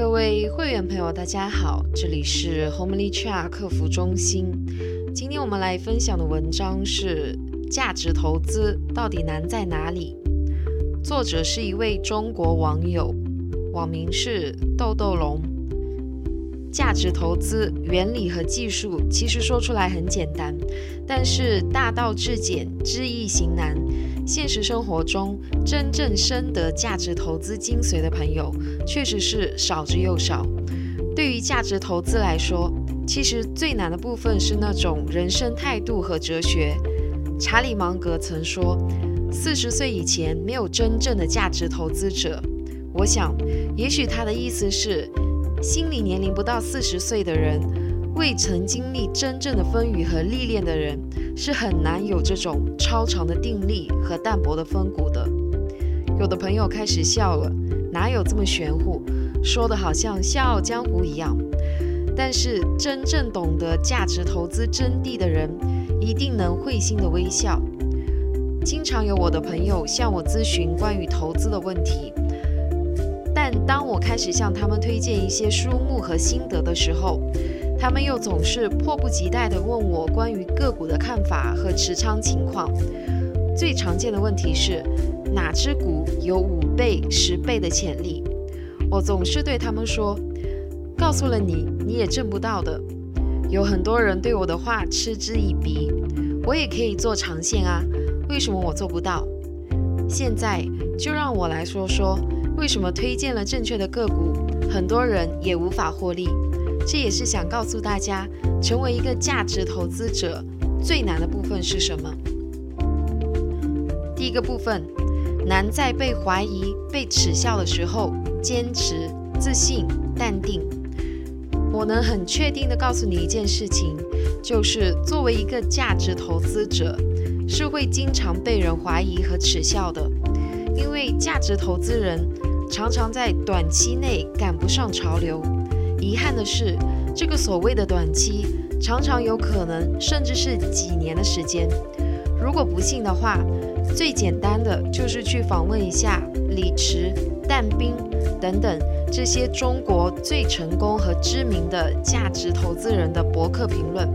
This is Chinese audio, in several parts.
各位会员朋友，大家好，这里是 Homely Chat 客服中心。今天我们来分享的文章是价值投资到底难在哪里？作者是一位中国网友，网名是豆豆龙。价值投资原理和技术其实说出来很简单，但是大道至简，知易行难。现实生活中，真正深得价值投资精髓的朋友，确实是少之又少。对于价值投资来说，其实最难的部分是那种人生态度和哲学。查理芒格曾说：“四十岁以前没有真正的价值投资者。”我想，也许他的意思是，心理年龄不到四十岁的人，未曾经历真正的风雨和历练的人。是很难有这种超长的定力和淡薄的风骨的。有的朋友开始笑了，哪有这么玄乎？说的好像笑傲江湖一样。但是真正懂得价值投资真谛的人，一定能会心的微笑。经常有我的朋友向我咨询关于投资的问题，但当我开始向他们推荐一些书目和心得的时候，他们又总是迫不及待地问我关于个股的看法和持仓情况。最常见的问题是，哪只股有五倍、十倍的潜力？我总是对他们说：“告诉了你，你也挣不到的。”有很多人对我的话嗤之以鼻。我也可以做长线啊，为什么我做不到？现在就让我来说说，为什么推荐了正确的个股，很多人也无法获利。这也是想告诉大家，成为一个价值投资者最难的部分是什么？第一个部分，难在被怀疑、被耻笑的时候，坚持、自信、淡定。我能很确定的告诉你一件事情，就是作为一个价值投资者，是会经常被人怀疑和耻笑的，因为价值投资人常常在短期内赶不上潮流。遗憾的是，这个所谓的短期，常常有可能甚至是几年的时间。如果不信的话，最简单的就是去访问一下李驰、但斌等等这些中国最成功和知名的价值投资人的博客评论，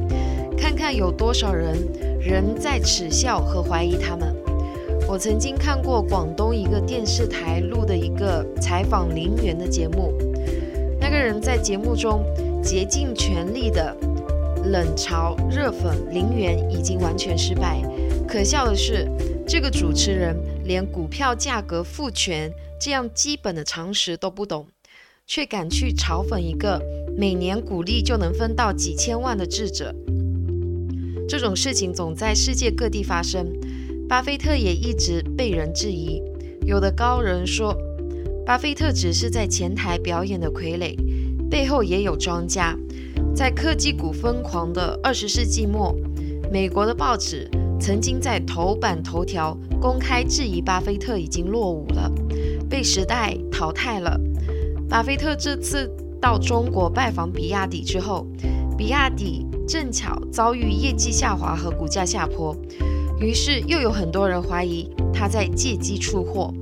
看看有多少人仍在耻笑和怀疑他们。我曾经看过广东一个电视台录的一个采访林园的节目。个人在节目中竭尽全力的冷嘲热讽林园已经完全失败。可笑的是，这个主持人连股票价格复权这样基本的常识都不懂，却敢去嘲讽一个每年股利就能分到几千万的智者。这种事情总在世界各地发生，巴菲特也一直被人质疑。有的高人说。巴菲特只是在前台表演的傀儡，背后也有庄家。在科技股疯狂的二十世纪末，美国的报纸曾经在头版头条公开质疑巴菲特已经落伍了，被时代淘汰了。巴菲特这次到中国拜访比亚迪之后，比亚迪正巧遭遇业绩下滑和股价下坡，于是又有很多人怀疑他在借机出货。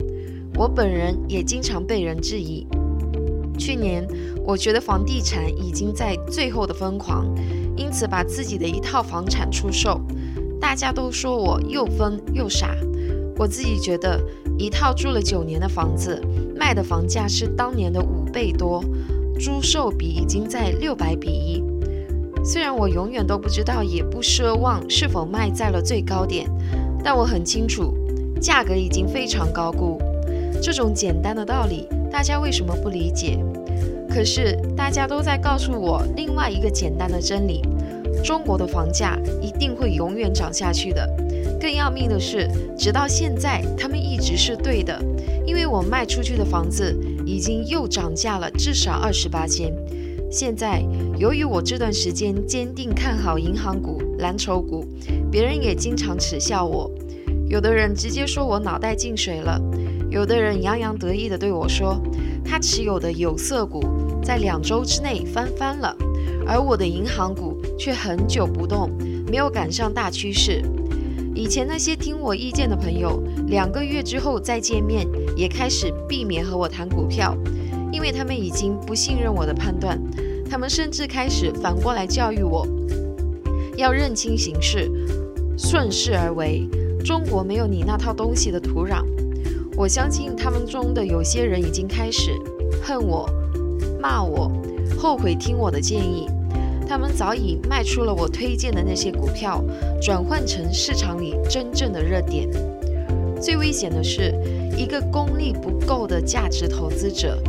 我本人也经常被人质疑。去年，我觉得房地产已经在最后的疯狂，因此把自己的一套房产出售。大家都说我又疯又傻。我自己觉得，一套住了九年的房子，卖的房价是当年的五倍多，租售比已经在六百比一。虽然我永远都不知道，也不奢望是否卖在了最高点，但我很清楚，价格已经非常高估。这种简单的道理，大家为什么不理解？可是大家都在告诉我另外一个简单的真理：中国的房价一定会永远涨下去的。更要命的是，直到现在，他们一直是对的，因为我卖出去的房子已经又涨价了至少二十八千。现在，由于我这段时间坚定看好银行股、蓝筹股，别人也经常耻笑我，有的人直接说我脑袋进水了。有的人洋洋得意地对我说，他持有的有色股在两周之内翻番了，而我的银行股却很久不动，没有赶上大趋势。以前那些听我意见的朋友，两个月之后再见面，也开始避免和我谈股票，因为他们已经不信任我的判断，他们甚至开始反过来教育我，要认清形势，顺势而为。中国没有你那套东西的土壤。我相信他们中的有些人已经开始恨我、骂我、后悔听我的建议。他们早已卖出了我推荐的那些股票，转换成市场里真正的热点。最危险的是，一个功力不够的价值投资者。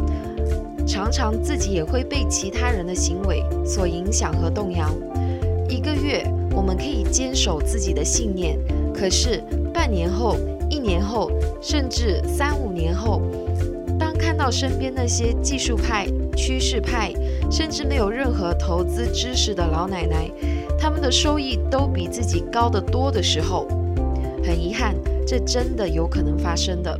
常常自己也会被其他人的行为所影响和动摇。一个月我们可以坚守自己的信念，可是半年后、一年后，甚至三五年后，当看到身边那些技术派、趋势派，甚至没有任何投资知识的老奶奶，他们的收益都比自己高得多的时候，很遗憾，这真的有可能发生的。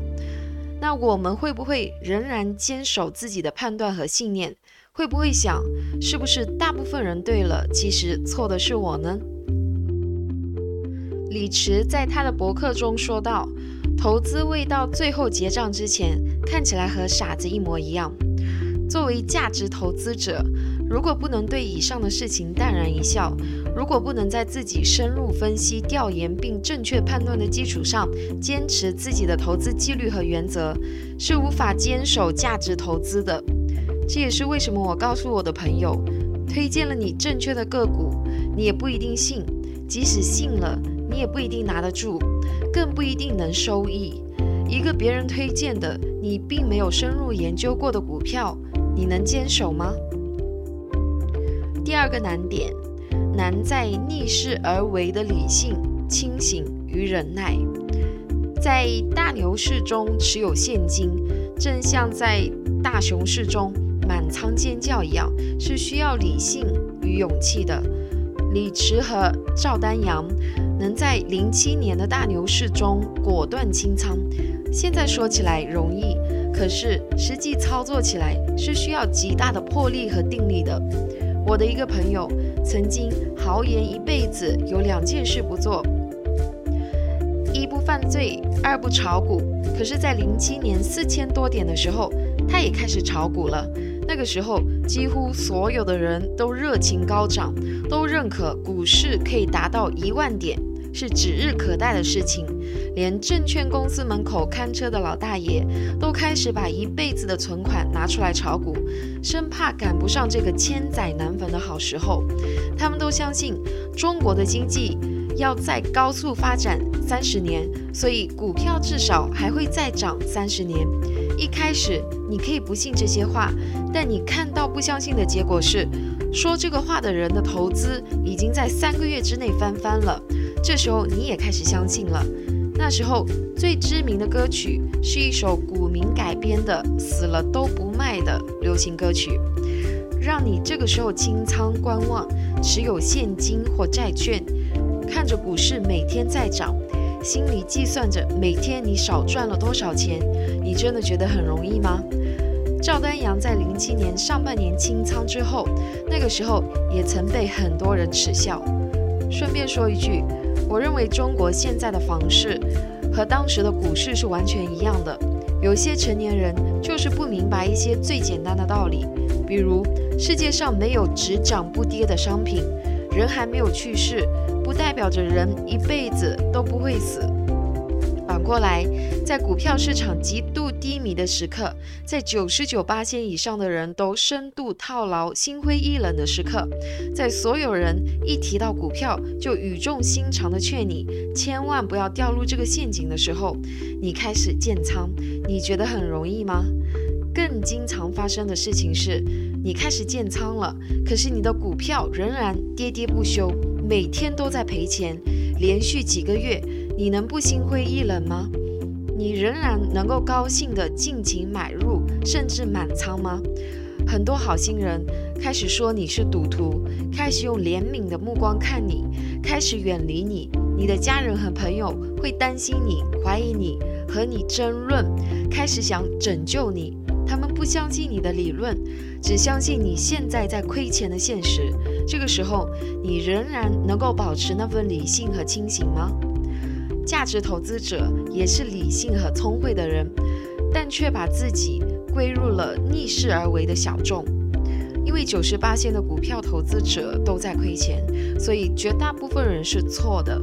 那我们会不会仍然坚守自己的判断和信念？会不会想，是不是大部分人对了，其实错的是我呢？李池在他的博客中说道：“投资未到最后结账之前，看起来和傻子一模一样。作为价值投资者。”如果不能对以上的事情淡然一笑，如果不能在自己深入分析、调研并正确判断的基础上坚持自己的投资纪律和原则，是无法坚守价值投资的。这也是为什么我告诉我的朋友，推荐了你正确的个股，你也不一定信；即使信了，你也不一定拿得住，更不一定能收益。一个别人推荐的你并没有深入研究过的股票，你能坚守吗？第二个难点，难在逆势而为的理性、清醒与忍耐。在大牛市中持有现金，正像在大熊市中满仓尖叫一样，是需要理性与勇气的。李池和赵丹阳能在零七年的大牛市中果断清仓，现在说起来容易，可是实际操作起来是需要极大的魄力和定力的。我的一个朋友曾经豪言一辈子有两件事不做：一不犯罪，二不炒股。可是，在零七年四千多点的时候，他也开始炒股了。那个时候，几乎所有的人都热情高涨，都认可股市可以达到一万点。是指日可待的事情，连证券公司门口看车的老大爷都开始把一辈子的存款拿出来炒股，生怕赶不上这个千载难逢的好时候。他们都相信中国的经济要再高速发展三十年，所以股票至少还会再涨三十年。一开始你可以不信这些话，但你看到不相信的结果是，说这个话的人的投资已经在三个月之内翻番了。这时候你也开始相信了。那时候最知名的歌曲是一首股民改编的《死了都不卖》的流行歌曲，让你这个时候清仓观望，持有现金或债券，看着股市每天在涨，心里计算着每天你少赚了多少钱。你真的觉得很容易吗？赵丹阳在零七年上半年清仓之后，那个时候也曾被很多人耻笑。顺便说一句。我认为中国现在的房市和当时的股市是完全一样的。有些成年人就是不明白一些最简单的道理，比如世界上没有只涨不跌的商品，人还没有去世，不代表着人一辈子都不会死。过来，在股票市场极度低迷的时刻，在九十九八千以上的人都深度套牢、心灰意冷的时刻，在所有人一提到股票就语重心长地劝你千万不要掉入这个陷阱的时候，你开始建仓，你觉得很容易吗？更经常发生的事情是，你开始建仓了，可是你的股票仍然跌跌不休，每天都在赔钱，连续几个月。你能不心灰意冷吗？你仍然能够高兴地尽情买入，甚至满仓吗？很多好心人开始说你是赌徒，开始用怜悯的目光看你，开始远离你。你的家人和朋友会担心你、怀疑你、和你争论，开始想拯救你。他们不相信你的理论，只相信你现在在亏钱的现实。这个时候，你仍然能够保持那份理性和清醒吗？价值投资者也是理性和聪慧的人，但却把自己归入了逆势而为的小众。因为九十八线的股票投资者都在亏钱，所以绝大部分人是错的。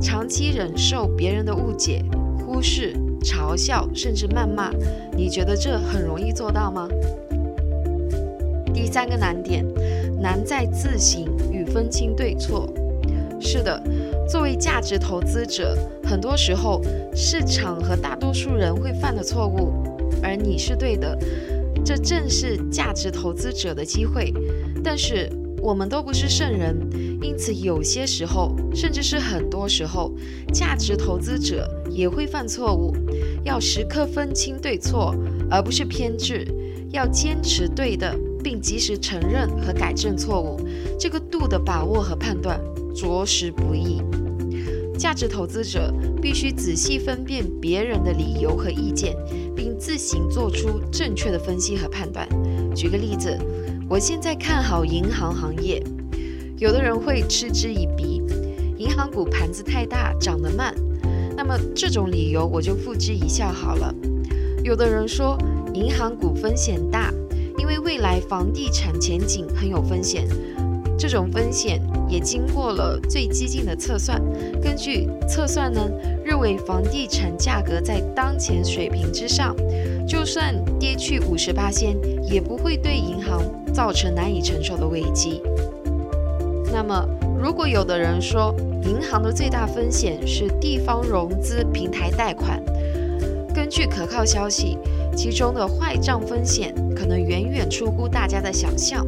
长期忍受别人的误解、忽视、嘲笑，甚至谩骂，你觉得这很容易做到吗？第三个难点，难在自省与分清对错。是的，作为价值投资者，很多时候市场和大多数人会犯的错误，而你是对的，这正是价值投资者的机会。但是我们都不是圣人，因此有些时候，甚至是很多时候，价值投资者也会犯错误。要时刻分清对错，而不是偏执，要坚持对的，并及时承认和改正错误。这个度的把握和判断。着实不易。价值投资者必须仔细分辨别人的理由和意见，并自行做出正确的分析和判断。举个例子，我现在看好银行行业，有的人会嗤之以鼻，银行股盘子太大，涨得慢。那么这种理由我就付之一笑好了。有的人说银行股风险大，因为未来房地产前景很有风险。这种风险也经过了最激进的测算。根据测算呢，认为房地产价格在当前水平之上，就算跌去五十八仙，也不会对银行造成难以承受的危机。那么，如果有的人说银行的最大风险是地方融资平台贷款，根据可靠消息，其中的坏账风险可能远远出乎大家的想象。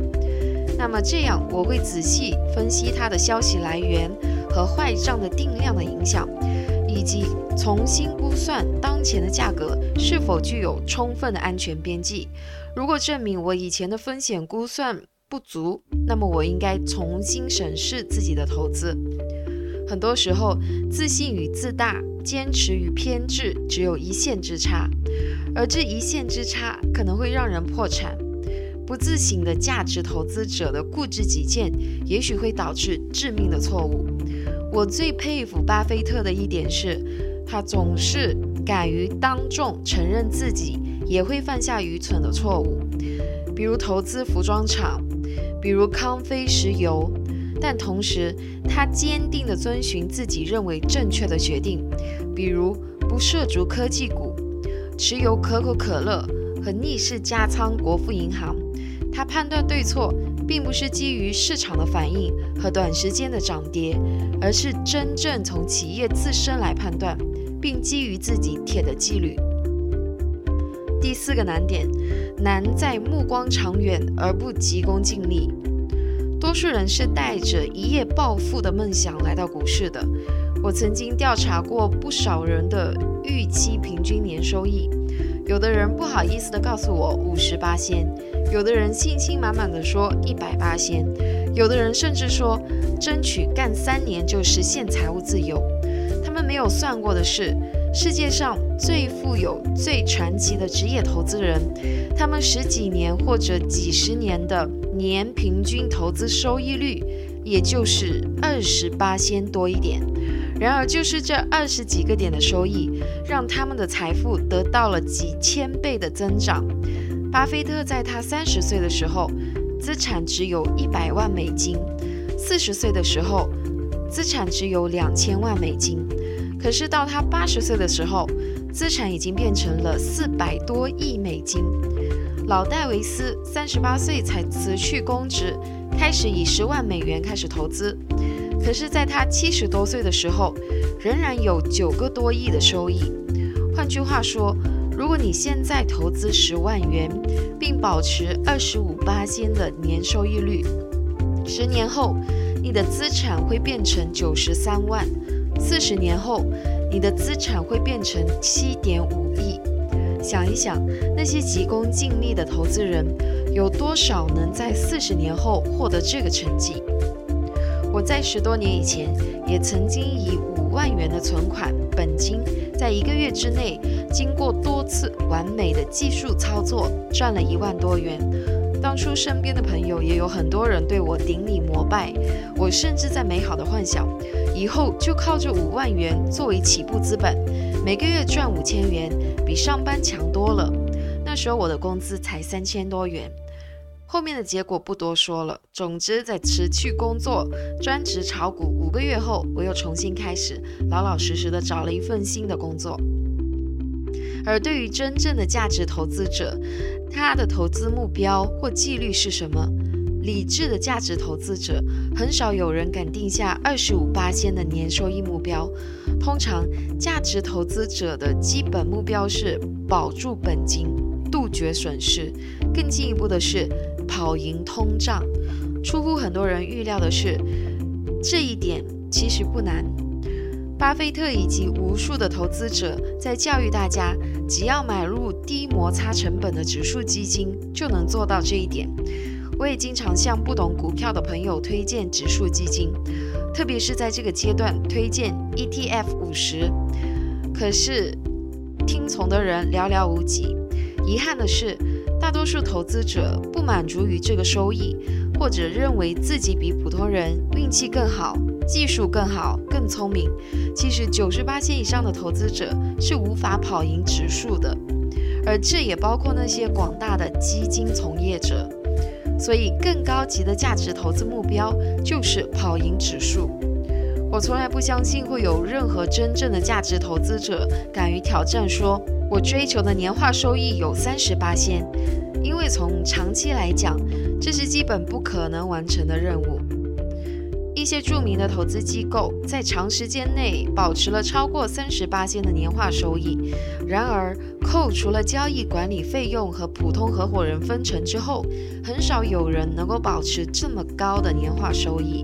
那么这样，我会仔细分析它的消息来源和坏账的定量的影响，以及重新估算当前的价格是否具有充分的安全边际。如果证明我以前的风险估算不足，那么我应该重新审视自己的投资。很多时候，自信与自大、坚持与偏执只有一线之差，而这一线之差可能会让人破产。不自省的价值投资者的固执己见，也许会导致致命的错误。我最佩服巴菲特的一点是，他总是敢于当众承认自己也会犯下愚蠢的错误，比如投资服装厂，比如康菲石油。但同时，他坚定地遵循自己认为正确的决定，比如不涉足科技股，持有可口可乐和逆势加仓国富银行。他判断对错，并不是基于市场的反应和短时间的涨跌，而是真正从企业自身来判断，并基于自己铁的纪律。第四个难点，难在目光长远而不急功近利。多数人是带着一夜暴富的梦想来到股市的。我曾经调查过不少人的预期平均年收益。有的人不好意思地告诉我五十八仙，有的人信心满满的说一百八仙，有的人甚至说争取干三年就实现财务自由。他们没有算过的是，世界上最富有、最传奇的职业投资人，他们十几年或者几十年的年平均投资收益率，也就是二十八仙多一点。然而，就是这二十几个点的收益，让他们的财富得到了几千倍的增长。巴菲特在他三十岁的时候，资产只有一百万美金；四十岁的时候，资产只有两千万美金。可是到他八十岁的时候，资产已经变成了四百多亿美金。老戴维斯三十八岁才辞去公职，开始以十万美元开始投资。可是，在他七十多岁的时候，仍然有九个多亿的收益。换句话说，如果你现在投资十万元，并保持二十五八千的年收益率，十年后你的资产会变成九十三万；四十年后，你的资产会变成七点五亿。想一想，那些急功近利的投资人，有多少能在四十年后获得这个成绩？我在十多年以前也曾经以五万元的存款本金，在一个月之内，经过多次完美的技术操作，赚了一万多元。当初身边的朋友也有很多人对我顶礼膜拜，我甚至在美好的幻想，以后就靠着五万元作为起步资本，每个月赚五千元，比上班强多了。那时候我的工资才三千多元。后面的结果不多说了。总之，在持续工作、专职炒股五个月后，我又重新开始，老老实实的找了一份新的工作。而对于真正的价值投资者，他的投资目标或纪律是什么？理智的价值投资者，很少有人敢定下二十五八千的年收益目标。通常，价值投资者的基本目标是保住本金，杜绝损失。更进一步的是。跑赢通胀，出乎很多人预料的是，这一点其实不难。巴菲特以及无数的投资者在教育大家，只要买入低摩擦成本的指数基金，就能做到这一点。我也经常向不懂股票的朋友推荐指数基金，特别是在这个阶段推荐 ETF 五十，可是听从的人寥寥无几。遗憾的是。大多数投资者不满足于这个收益，或者认为自己比普通人运气更好、技术更好、更聪明。其实，九十八千以上的投资者是无法跑赢指数的，而这也包括那些广大的基金从业者。所以，更高级的价值投资目标就是跑赢指数。我从来不相信会有任何真正的价值投资者敢于挑战说。我追求的年化收益有三十八仙，因为从长期来讲，这是基本不可能完成的任务。一些著名的投资机构在长时间内保持了超过三十八仙的年化收益，然而扣除了交易管理费用和普通合伙人分成之后，很少有人能够保持这么高的年化收益。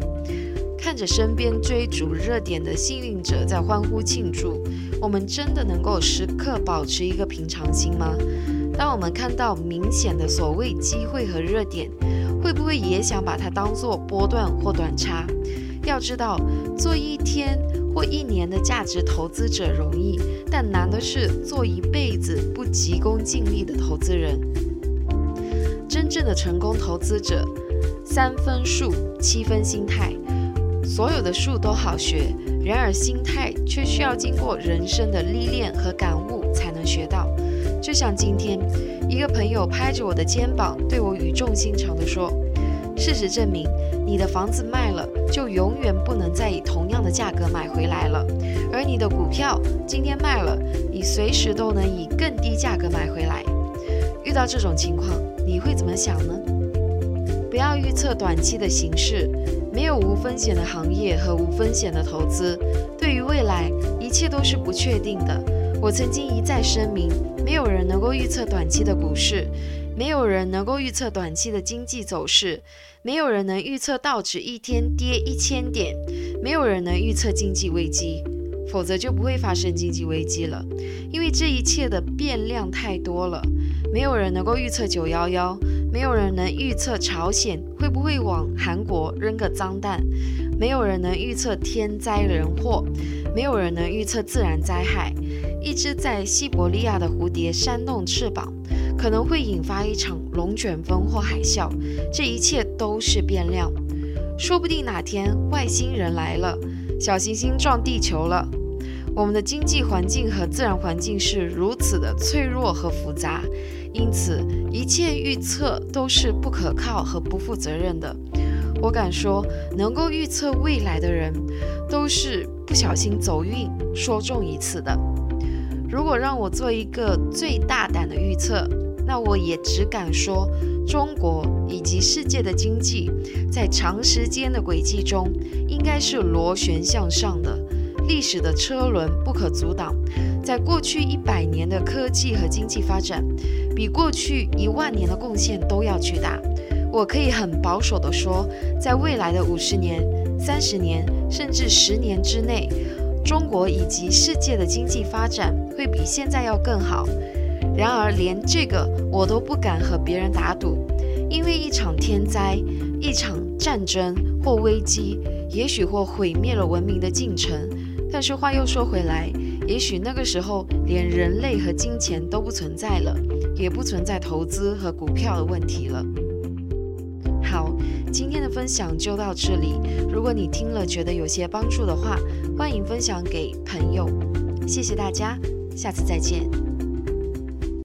看着身边追逐热点的幸运者在欢呼庆祝，我们真的能够时刻保持一个平常心吗？当我们看到明显的所谓机会和热点，会不会也想把它当做波段或短差？要知道，做一天或一年的价值投资者容易，但难的是做一辈子不急功近利的投资人。真正的成功投资者，三分术，七分心态。所有的术都好学，然而心态却需要经过人生的历练和感悟才能学到。就像今天，一个朋友拍着我的肩膀，对我语重心长地说：“事实证明，你的房子卖了，就永远不能再以同样的价格买回来了；而你的股票今天卖了，你随时都能以更低价格买回来。”遇到这种情况，你会怎么想呢？不要预测短期的形势。没有无风险的行业和无风险的投资，对于未来一切都是不确定的。我曾经一再声明，没有人能够预测短期的股市，没有人能够预测短期的经济走势，没有人能预测道指一天跌一千点，没有人能预测经济危机，否则就不会发生经济危机了。因为这一切的变量太多了，没有人能够预测九幺幺。没有人能预测朝鲜会不会往韩国扔个脏弹，没有人能预测天灾人祸，没有人能预测自然灾害。一只在西伯利亚的蝴蝶扇动翅膀，可能会引发一场龙卷风或海啸。这一切都是变量，说不定哪天外星人来了，小行星撞地球了。我们的经济环境和自然环境是如此的脆弱和复杂。因此，一切预测都是不可靠和不负责任的。我敢说，能够预测未来的人，都是不小心走运说中一次的。如果让我做一个最大胆的预测，那我也只敢说，中国以及世界的经济在长时间的轨迹中，应该是螺旋向上的。历史的车轮不可阻挡，在过去一百年的科技和经济发展，比过去一万年的贡献都要巨大。我可以很保守地说，在未来的五十年、三十年，甚至十年之内，中国以及世界的经济发展会比现在要更好。然而，连这个我都不敢和别人打赌，因为一场天灾、一场战争或危机，也许或毁灭了文明的进程。但是话又说回来，也许那个时候连人类和金钱都不存在了，也不存在投资和股票的问题了。好，今天的分享就到这里。如果你听了觉得有些帮助的话，欢迎分享给朋友。谢谢大家，下次再见。